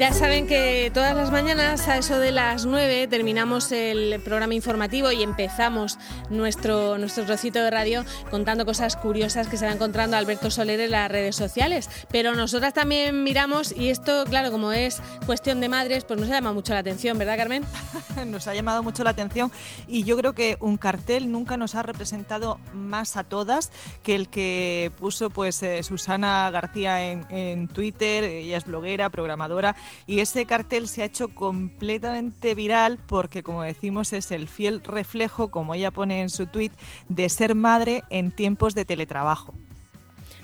Ya saben que todas las mañanas a eso de las 9 terminamos el programa informativo y empezamos nuestro, nuestro trocito de radio contando cosas curiosas que se va encontrando Alberto Soler en las redes sociales. Pero nosotras también miramos y esto, claro, como es cuestión de madres, pues nos llama mucho la atención, ¿verdad Carmen? nos ha llamado mucho la atención y yo creo que un cartel nunca nos ha representado más a todas que el que puso pues eh, Susana García en, en Twitter, ella es bloguera, programadora y ese cartel se ha hecho completamente viral porque, como decimos, es el fiel reflejo, como ella pone en su tweet, de ser madre en tiempos de teletrabajo.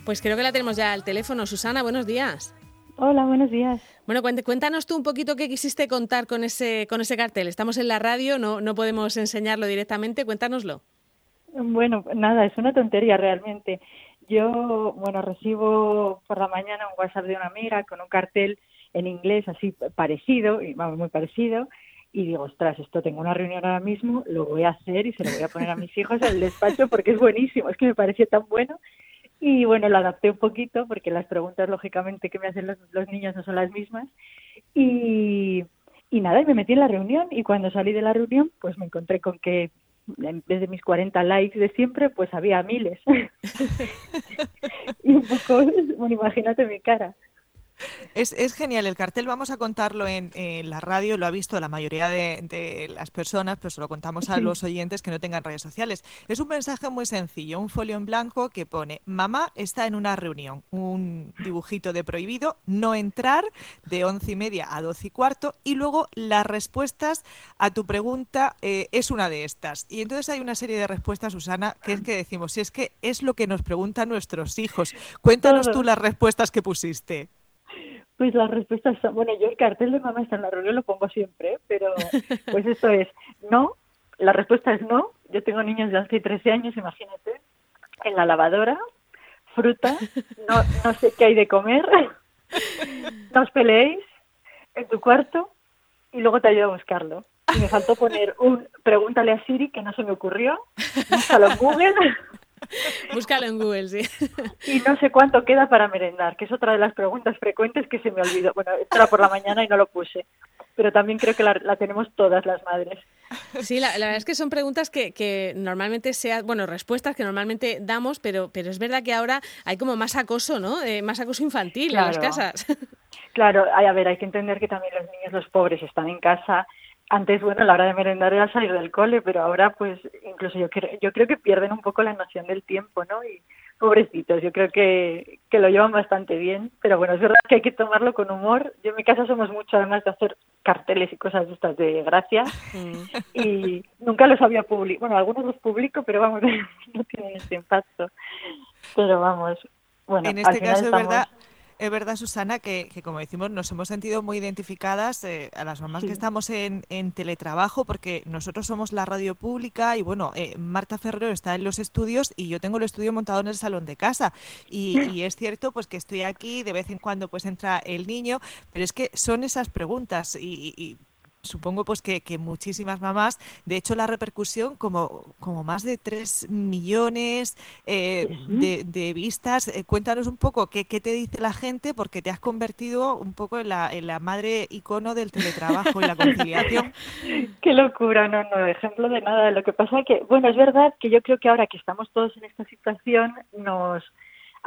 Pues creo que la tenemos ya al teléfono. Susana, buenos días. Hola, buenos días. Bueno, cuéntanos tú un poquito qué quisiste contar con ese, con ese cartel. Estamos en la radio, no, no podemos enseñarlo directamente. Cuéntanoslo. Bueno, nada, es una tontería realmente. Yo, bueno, recibo por la mañana un WhatsApp de una amiga con un cartel en inglés así parecido, vamos, muy parecido, y digo, ostras, esto tengo una reunión ahora mismo, lo voy a hacer y se lo voy a poner a mis hijos en el despacho porque es buenísimo, es que me pareció tan bueno. Y bueno, lo adapté un poquito porque las preguntas, lógicamente, que me hacen los, niños no son las mismas. Y, y nada, y me metí en la reunión y cuando salí de la reunión, pues me encontré con que en vez de mis 40 likes de siempre, pues había miles. y un poco, bueno, imagínate mi cara. Es, es, genial el cartel, vamos a contarlo en, la radio, lo ha visto la mayoría de, las personas, pero se lo contamos a los oyentes que no tengan redes sociales. Es un mensaje muy sencillo, un folio en blanco que pone, mamá está en una reunión, un dibujito de prohibido, no entrar de once y media a doce y cuarto y luego las respuestas a tu pregunta eh, es una de estas. Y entonces hay una serie de respuestas, Susana, que es que decimos, si es que es lo que nos preguntan nuestros hijos. Cuéntanos tú las respuestas que pusiste. Pues las respuestas son, bueno, yo el cartel de mamá está en la reunión lo pongo siempre, pero pues esto es no, la respuesta es no, yo tengo niños de 11 y 13 años, imagínate, en la lavadora, fruta, no, no sé qué hay de comer, no os peleéis, en tu cuarto, y luego te ayudo a buscarlo. Y me faltó poner un pregúntale a Siri, que no se me ocurrió, búscalo en Google. Búscalo en Google, sí. Y no sé cuánto queda para merendar, que es otra de las preguntas frecuentes que se me olvidó. Bueno, era por la mañana y no lo puse, pero también creo que la, tenemos todas las madres. Sí, la, verdad es que son preguntas que, que normalmente sean, bueno, respuestas que normalmente damos, pero, pero es verdad que ahora hay como más acoso, ¿no? Eh, más acoso infantil en las casas. Claro, a ver, hay que entender que también los niños, los pobres, están en casa antes, bueno, la hora de merendar era salir del cole, pero ahora, pues, incluso yo creo, yo creo que pierden un poco la noción del tiempo, ¿no? Y pobrecitos, yo creo que, que lo llevan bastante bien, pero bueno, es verdad que hay que tomarlo con humor. Yo en mi casa somos mucho, además de hacer carteles y cosas de estas de gracia, mm. y nunca los había publicado. Bueno, algunos los publico, pero vamos, no tienen ese impacto. Pero vamos, bueno, en este caso es verdad es verdad, Susana, que, como decimos, nos hemos sentido muy identificadas eh, a las mamás que estamos en, teletrabajo, porque nosotros somos la radio pública y bueno, eh, Marta Ferrero está en los estudios y yo tengo el estudio montado en el salón de casa. Y, es cierto, pues que estoy aquí, de vez en cuando pues entra el niño, pero es que son esas preguntas y supongo pues que, muchísimas mamás, de hecho la repercusión como, como más de 3 millones eh, de, vistas, eh, cuéntanos un poco qué, qué, te dice la gente porque te has convertido un poco en la, en la madre icono del teletrabajo y la conciliación. qué locura, no, no, ejemplo de nada. Lo que pasa que, bueno, es verdad que yo creo que ahora que estamos todos en esta situación nos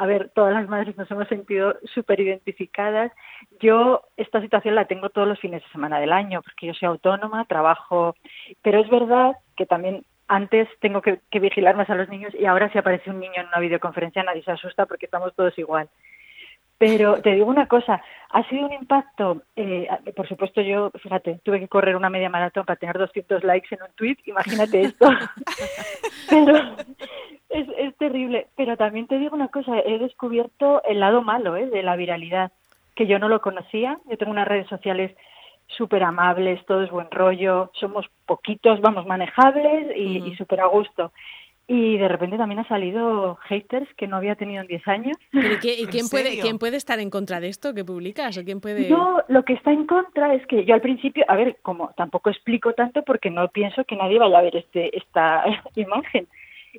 a ver, todas las madres nos hemos sentido súper identificadas. Yo esta situación la tengo todos los fines de semana del año, porque yo soy autónoma, trabajo, pero es verdad que también antes tengo que, vigilar más a los niños y ahora si aparece un niño en una videoconferencia nadie se asusta porque estamos todos igual. Pero te digo una cosa, ha sido un impacto, eh, por supuesto yo, fíjate, tuve que correr una media maratón para tener 200 likes en un tweet, imagínate esto. Pero terrible. Pero también te digo una cosa, he descubierto el lado malo ¿eh? de la viralidad, que yo no lo conocía. Yo tengo unas redes sociales súper amables, todo es buen rollo, somos poquitos, vamos, manejables y, y súper a gusto. Y de repente también ha salido haters que no había tenido en 10 años. ¿Y, quién, puede, quién puede estar en contra de esto que publicas? ¿O quién puede...? No, lo que está en contra es que yo al principio, a ver, como tampoco explico tanto porque no pienso que nadie vaya a ver este esta imagen.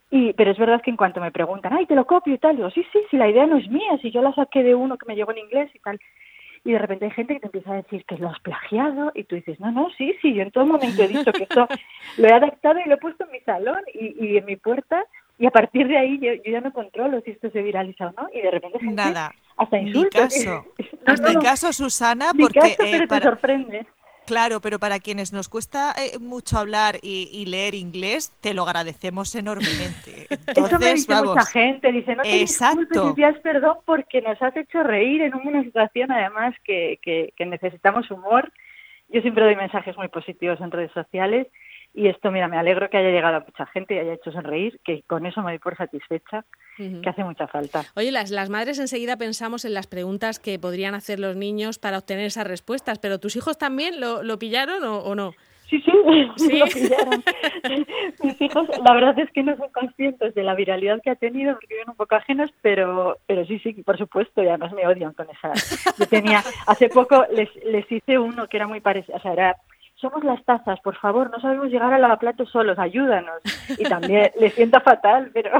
Y, pero es verdad que en cuanto me preguntan, ay, te lo copio y tal, digo, sí, sí, si la idea no es mía, si yo la saqué de uno que me llegó en inglés y tal. y de repente hay gente que te empieza a decir que lo has plagiado y tú dices, no, no, sí, sí, yo en todo momento he dicho que esto lo he adaptado y lo he puesto en mi salón y, y en mi puerta y a partir de ahí yo, yo, ya no controlo si esto se viraliza o no y de repente gente Nada. hasta insultos. Ni caso. no, Ni caso, Susana, Ni porque... Caso, pero eh, para... te sorprende. Claro, pero para quienes nos cuesta eh, mucho hablar y, y, leer inglés, te lo agradecemos enormemente. Entonces, Eso me dice vamos, mucha gente, dice, no te Exacto. perdón porque nos has hecho reír en una situación además que, que, que necesitamos humor. Yo siempre doy mensajes muy positivos en redes sociales y esto, mira, me alegro que haya llegado a mucha gente y haya hecho sonreír, que con eso me doy por satisfecha, uh -huh. que hace mucha falta. Oye, las, las madres enseguida pensamos en las preguntas que podrían hacer los niños para obtener esas respuestas, pero ¿tus hijos también lo, lo pillaron o, o no? Sí, sí, ¿Sí? lo pillaron. Mis hijos, la verdad es que no son conscientes de la viralidad que ha tenido, porque viven un poco ajenos, pero, pero sí, sí, por supuesto, y además me odian con esa. Yo tenía, hace poco les, les hice uno que era muy parecido, o sea, era somos las tazas, por favor, no sabemos llegar a lavaplatos solos, ayúdanos. Y también les sienta fatal, pero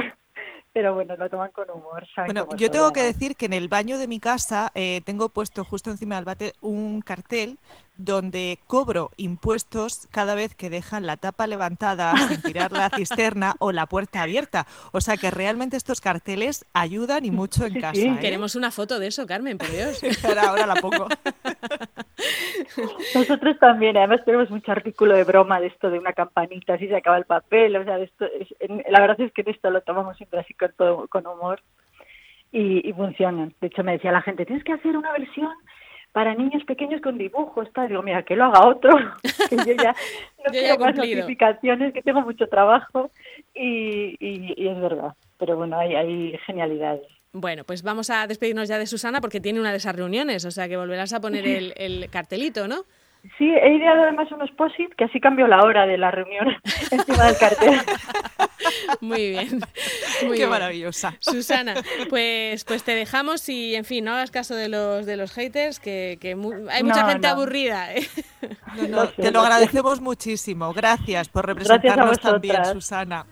pero bueno, lo toman con humor. Bueno, yo tengo que decir que en el baño de mi casa eh, tengo puesto justo encima del bate un cartel donde cobro impuestos cada vez que dejan la tapa levantada sin tirar la cisterna o la puerta abierta. O sea que realmente estos carteles ayudan y mucho en casa. Sí, ¿eh? Queremos una foto de eso, Carmen, por Dios. ahora, ahora la pongo. Nosotros también, además tenemos mucho artículo de broma de esto de una campanita, así se acaba el papel, o sea, esto es, la verdad es que esto lo tomamos siempre así con, todo, con humor y, y funcionan. De hecho, me decía la gente, tienes que hacer una versión para niños pequeños con dibujos, tal. Digo, mira, que lo haga otro, que yo ya no yo quiero más notificaciones, que tengo mucho trabajo y, y, y es verdad. Pero bueno, hay, hay genialidades. Bueno, pues vamos a despedirnos ya de Susana porque tiene una de esas reuniones, o sea que volverás a poner el, el cartelito, ¿no? Sí, he ideado además unos posit que así cambio la hora de la reunión encima del cartel. Muy bien. Muy Qué bien. maravillosa. Susana, pues pues te dejamos y en fin, no hagas caso de los de los haters que, que mu hay mucha No, gente no. aburrida. ¿eh? No, te lo agradecemos muchísimo. Gracias por Gracias representarnos también. Susana.